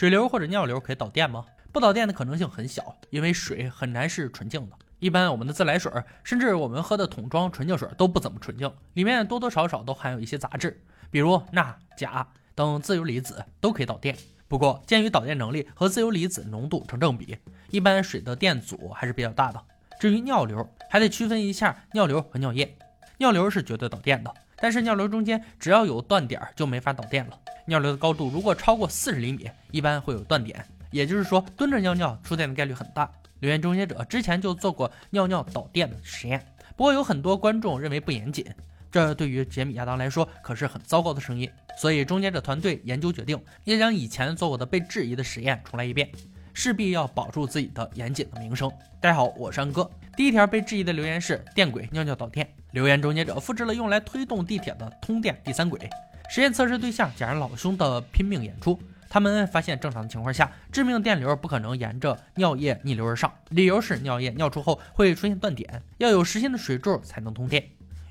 水流或者尿流可以导电吗？不导电的可能性很小，因为水很难是纯净的。一般我们的自来水，甚至我们喝的桶装纯净水都不怎么纯净，里面多多少少都含有一些杂质，比如钠、钾等自由离子都可以导电。不过，鉴于导电能力和自由离子浓度成正比，一般水的电阻还是比较大的。至于尿流，还得区分一下尿流和尿液。尿流是绝对导电的，但是尿流中间只要有断点就没法导电了。尿流的高度如果超过四十厘米，一般会有断点，也就是说蹲着尿尿出电的概率很大。留言终结者之前就做过尿尿导电的实验，不过有很多观众认为不严谨，这对于杰米亚当来说可是很糟糕的声音。所以终结者团队研究决定，要将以前做过的被质疑的实验重来一遍，势必要保住自己的严谨的名声。大家好，我是安哥。第一条被质疑的留言是电轨尿尿导电，留言终结者复制了用来推动地铁的通电第三轨，实验测试对象假如老兄的拼命演出。他们发现，正常的情况下，致命电流不可能沿着尿液逆流而上，理由是尿液尿出后会出现断点，要有实心的水柱才能通电。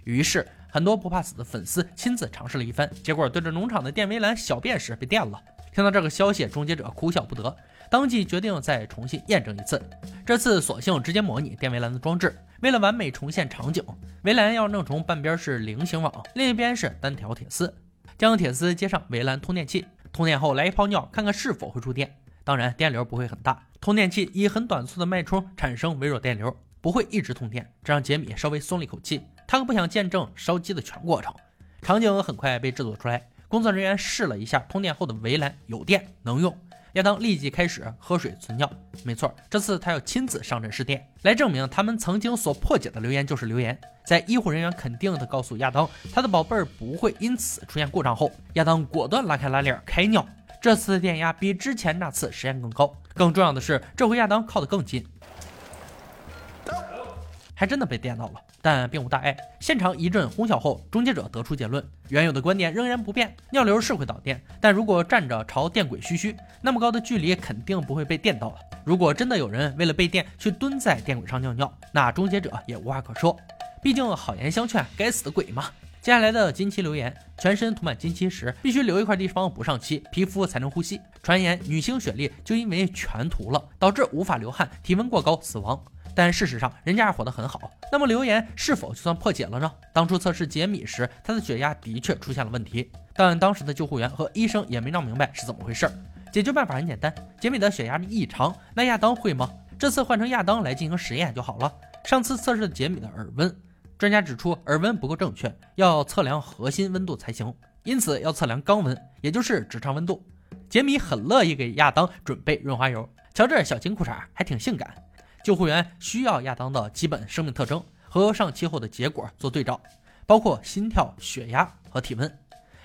于是，很多不怕死的粉丝亲自尝试了一番，结果对着农场的电围栏小便时被电了。听到这个消息，终结者哭笑不得，当即决定再重新验证一次。这次索性直接模拟电围栏的装置，为了完美重现场景，围栏要弄成半边是菱形网，另一边是单条铁丝，将铁丝接上围栏通电器。通电后来一泡尿，看看是否会触电。当然，电流不会很大。通电器以很短促的脉冲产生微弱电流，不会一直通电。这让杰米稍微松了一口气。他可不想见证烧鸡的全过程。场景很快被制作出来。工作人员试了一下通电后的围栏，有电能用。亚当立即开始喝水存尿。没错，这次他要亲自上阵试电，来证明他们曾经所破解的留言就是留言。在医护人员肯定地告诉亚当，他的宝贝儿不会因此出现故障后，亚当果断拉开拉链开尿。这次的电压比之前那次实验更高。更重要的是，这回亚当靠得更近。还真的被电到了，但并无大碍。现场一阵哄笑后，终结者得出结论：原有的观点仍然不变，尿流是会导电，但如果站着朝电轨嘘嘘，那么高的距离肯定不会被电到了。如果真的有人为了被电去蹲在电轨上尿尿，那终结者也无话可说。毕竟好言相劝，该死的鬼嘛。接下来的金漆留言：全身涂满金漆时，必须留一块地方不上漆，皮肤才能呼吸。传言女星雪莉就因为全涂了，导致无法流汗，体温过高死亡。但事实上，人家活得很好。那么留言是否就算破解了呢？当初测试杰米时，他的血压的确出现了问题，但当时的救护员和医生也没闹明白是怎么回事。解决办法很简单，杰米的血压异常，那亚当会吗？这次换成亚当来进行实验就好了。上次测试杰米的耳温，专家指出耳温不够正确，要测量核心温度才行，因此要测量肛温，也就是直肠温度。杰米很乐意给亚当准备润滑油，瞧这小金裤衩还挺性感。救护员需要亚当的基本生命特征和上期后的结果做对照，包括心跳、血压和体温。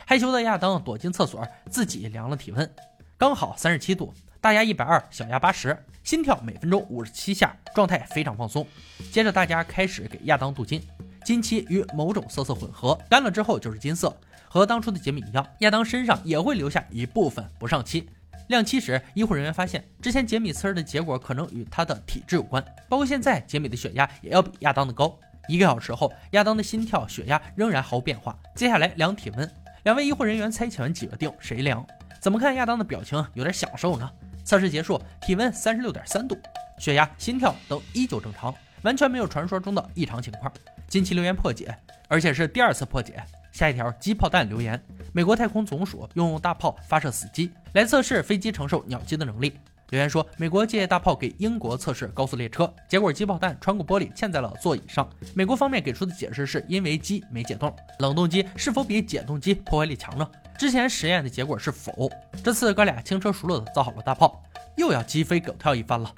害羞的亚当躲进厕所，自己量了体温，刚好三十七度，大压一百二，小压八十，心跳每分钟五十七下，状态非常放松。接着大家开始给亚当镀金，金漆与某种色色混合，干了之后就是金色，和当初的杰米一样，亚当身上也会留下一部分不上漆。亮漆时，医护人员发现，之前杰米测试的结果可能与他的体质有关，包括现在杰米的血压也要比亚当的高。一个小时后，亚当的心跳、血压仍然毫无变化。接下来量体温，两位医护人员猜拳决定谁量。怎么看亚当的表情有点享受呢？测试结束，体温三十六点三度，血压、心跳都依旧正常，完全没有传说中的异常情况。近期留言破解，而且是第二次破解。下一条机炮弹留言：美国太空总署用大炮发射死机来测试飞机承受鸟击的能力。留言说，美国借大炮给英国测试高速列车，结果机炮弹穿过玻璃嵌在了座椅上。美国方面给出的解释是因为机没解冻。冷冻机是否比解冻机破坏力强呢？之前实验的结果是否。这次哥俩轻车熟路的造好了大炮，又要鸡飞狗跳一番了。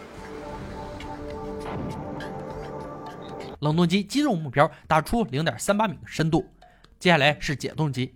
冷冻机击中目标，打出零点三八米的深度。接下来是解冻机，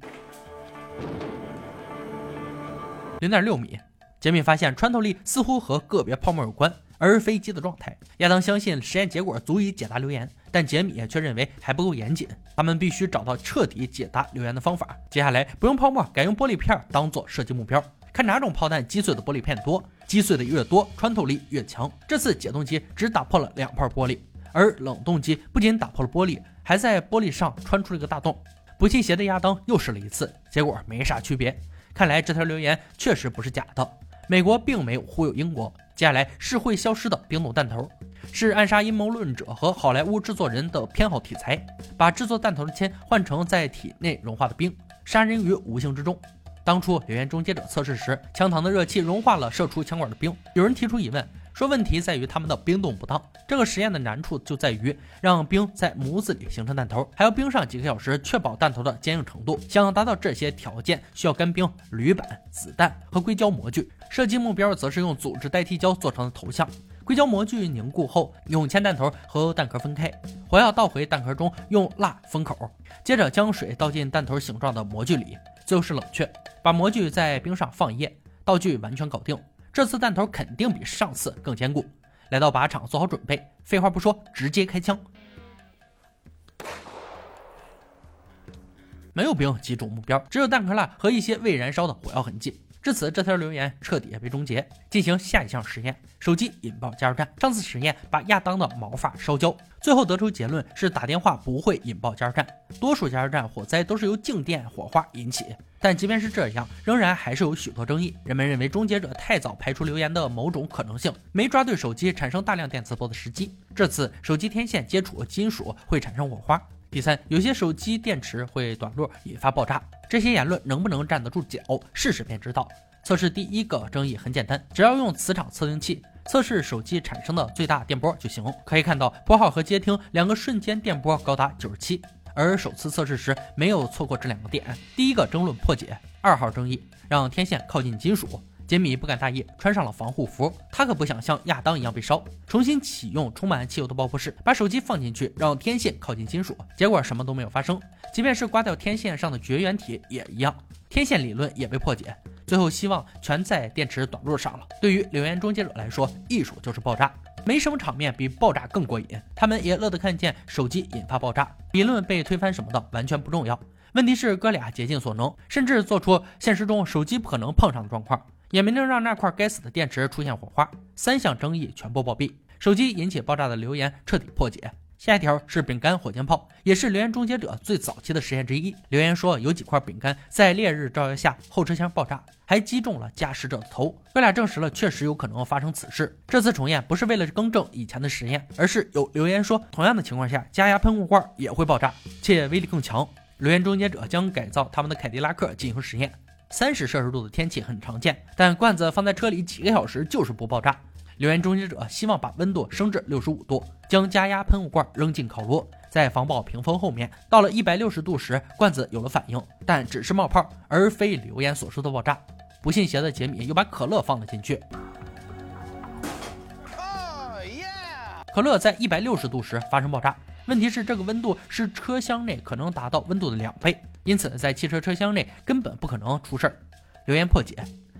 零点六米。杰米发现穿透力似乎和个别泡沫有关，而飞机的状态。亚当相信实验结果足以解答留言，但杰米却认为还不够严谨。他们必须找到彻底解答留言的方法。接下来不用泡沫，改用玻璃片当做射击目标，看哪种炮弹击碎的玻璃片多，击碎的越多，穿透力越强。这次解冻机只打破了两块玻璃，而冷冻机不仅打破了玻璃，还在玻璃上穿出了一个大洞。不信邪的亚当又试了一次，结果没啥区别。看来这条留言确实不是假的。美国并没有忽悠英国，接下来是会消失的冰冻弹头，是暗杀阴谋论者和好莱坞制作人的偏好题材，把制作弹头的铅换成在体内融化的冰，杀人于无形之中。当初留言终结者测试时，枪膛的热气融化了射出枪管的冰，有人提出疑问。说问题在于他们的冰冻不当，这个实验的难处就在于让冰在模子里形成弹头，还要冰上几个小时，确保弹头的坚硬程度。想要达到这些条件，需要干冰、铝板、子弹和硅胶模具。射击目标则是用组织代替胶做成的头像。硅胶模具凝固后，用铅弹头和弹壳分开，火药倒回弹壳中，用蜡封口，接着将水倒进弹头形状的模具里，最后是冷却，把模具在冰上放一夜，道具完全搞定。这次弹头肯定比上次更坚固。来到靶场，做好准备。废话不说，直接开枪。没有兵击中目标，只有弹壳蜡和一些未燃烧的火药痕迹。至此，这条留言彻底被终结。进行下一项实验，手机引爆加油站。上次实验把亚当的毛发烧焦，最后得出结论是打电话不会引爆加油站。多数加油站火灾都是由静电火花引起，但即便是这样，仍然还是有许多争议。人们认为终结者太早排除留言的某种可能性，没抓对手机产生大量电磁波的时机。这次手机天线接触金属会产生火花。第三，有些手机电池会短路引发爆炸，这些言论能不能站得住脚？试试便知道。测试第一个争议很简单，只要用磁场测定器测试手机产生的最大电波就行。可以看到，拨号和接听两个瞬间电波高达九十七，而首次测试时没有错过这两个点。第一个争论破解，二号争议让天线靠近金属。杰米不敢大意，穿上了防护服。他可不想像亚当一样被烧。重新启用充满汽油的爆破室，把手机放进去，让天线靠近金属。结果什么都没有发生。即便是刮掉天线上的绝缘体也一样，天线理论也被破解。最后希望全在电池短路上了。对于留言终结者来说，艺术就是爆炸，没什么场面比爆炸更过瘾。他们也乐得看见手机引发爆炸，理论被推翻什么的完全不重要。问题是哥俩竭尽所能，甚至做出现实中手机不可能碰上的状况。也没能让那块该死的电池出现火花，三项争议全部暴毙，手机引起爆炸的留言彻底破解。下一条是饼干火箭炮，也是留言终结者最早期的实验之一。留言说有几块饼干在烈日照耀下后车厢爆炸，还击中了驾驶者的头。哥俩证实了确实有可能发生此事。这次重验不是为了更正以前的实验，而是有留言说同样的情况下加压喷雾罐也会爆炸，且威力更强。留言终结者将改造他们的凯迪拉克进行实验。三十摄氏度的天气很常见，但罐子放在车里几个小时就是不爆炸。留言终结者希望把温度升至六十五度，将加压喷雾罐扔进烤炉，在防爆屏风后面。到了一百六十度时，罐子有了反应，但只是冒泡，而非留言所说的爆炸。不信邪的杰米又把可乐放了进去，可乐在一百六十度时发生爆炸。问题是这个温度是车厢内可能达到温度的两倍。因此，在汽车车厢内根本不可能出事儿。留言破解，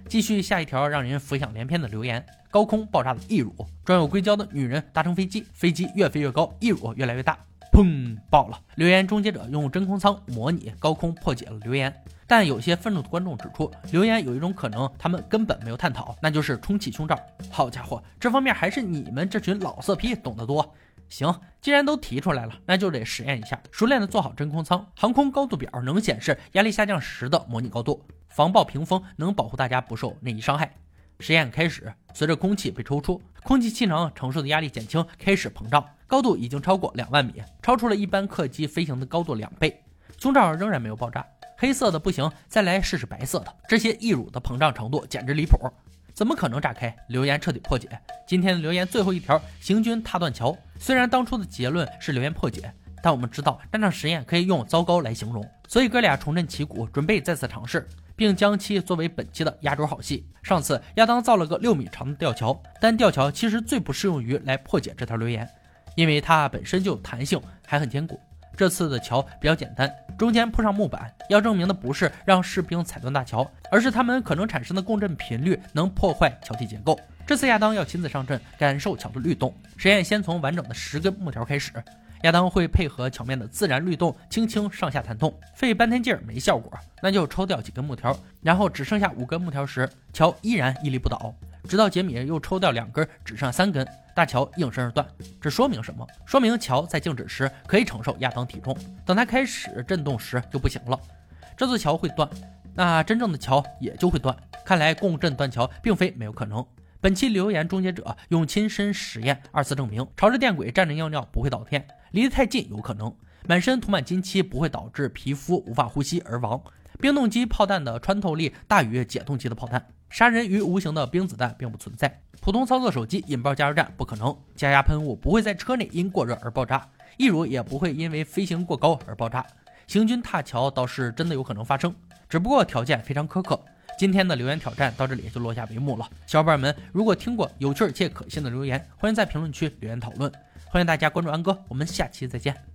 继续下一条让人浮想联翩的留言：高空爆炸的义乳，装有硅胶的女人搭乘飞机，飞机越飞越高，义乳越来越大，砰，爆了！留言终结者用真空舱模拟高空破解了留言，但有些愤怒的观众指出，留言有一种可能他们根本没有探讨，那就是充气胸罩。好家伙，这方面还是你们这群老色批懂得多。行，既然都提出来了，那就得实验一下。熟练的做好真空舱，航空高度表能显示压力下降时的模拟高度，防爆屏风能保护大家不受内衣伤害。实验开始，随着空气被抽出，空气气囊承受的压力减轻，开始膨胀，高度已经超过两万米，超出了一般客机飞行的高度两倍。胸罩仍然没有爆炸，黑色的不行，再来试试白色的。这些义乳的膨胀程度简直离谱。怎么可能炸开？留言彻底破解。今天的留言最后一条：行军踏断桥。虽然当初的结论是留言破解，但我们知道这场实验可以用糟糕来形容，所以哥俩重振旗鼓，准备再次尝试，并将其作为本期的压轴好戏。上次亚当造了个六米长的吊桥，但吊桥其实最不适用于来破解这条留言，因为它本身就有弹性，还很坚固。这次的桥比较简单，中间铺上木板。要证明的不是让士兵踩断大桥，而是他们可能产生的共振频率能破坏桥体结构。这次亚当要亲自上阵，感受桥的律动。实验先从完整的十根木条开始，亚当会配合桥面的自然律动，轻轻上下弹动。费半天劲儿没效果，那就抽掉几根木条，然后只剩下五根木条时，桥依然屹立不倒。直到杰米又抽掉两根，只剩三根，大桥应声而断。这说明什么？说明桥在静止时可以承受亚当体重，等它开始震动时就不行了。这座桥会断，那真正的桥也就会断。看来共振断桥并非没有可能。本期留言终结者用亲身实验二次证明：朝着电轨站着尿尿不会导电，离得太近有可能；满身涂满金漆不会导致皮肤无法呼吸而亡；冰冻机炮弹的穿透力大于解冻机的炮弹；杀人于无形的冰子弹并不存在；普通操作手机引爆加油站不可能；加压喷雾不会在车内因过热而爆炸，一如也不会因为飞行过高而爆炸。行军踏桥倒是真的有可能发生，只不过条件非常苛刻。今天的留言挑战到这里就落下帷幕了。小伙伴们，如果听过有趣且可信的留言，欢迎在评论区留言讨论。欢迎大家关注安哥，我们下期再见。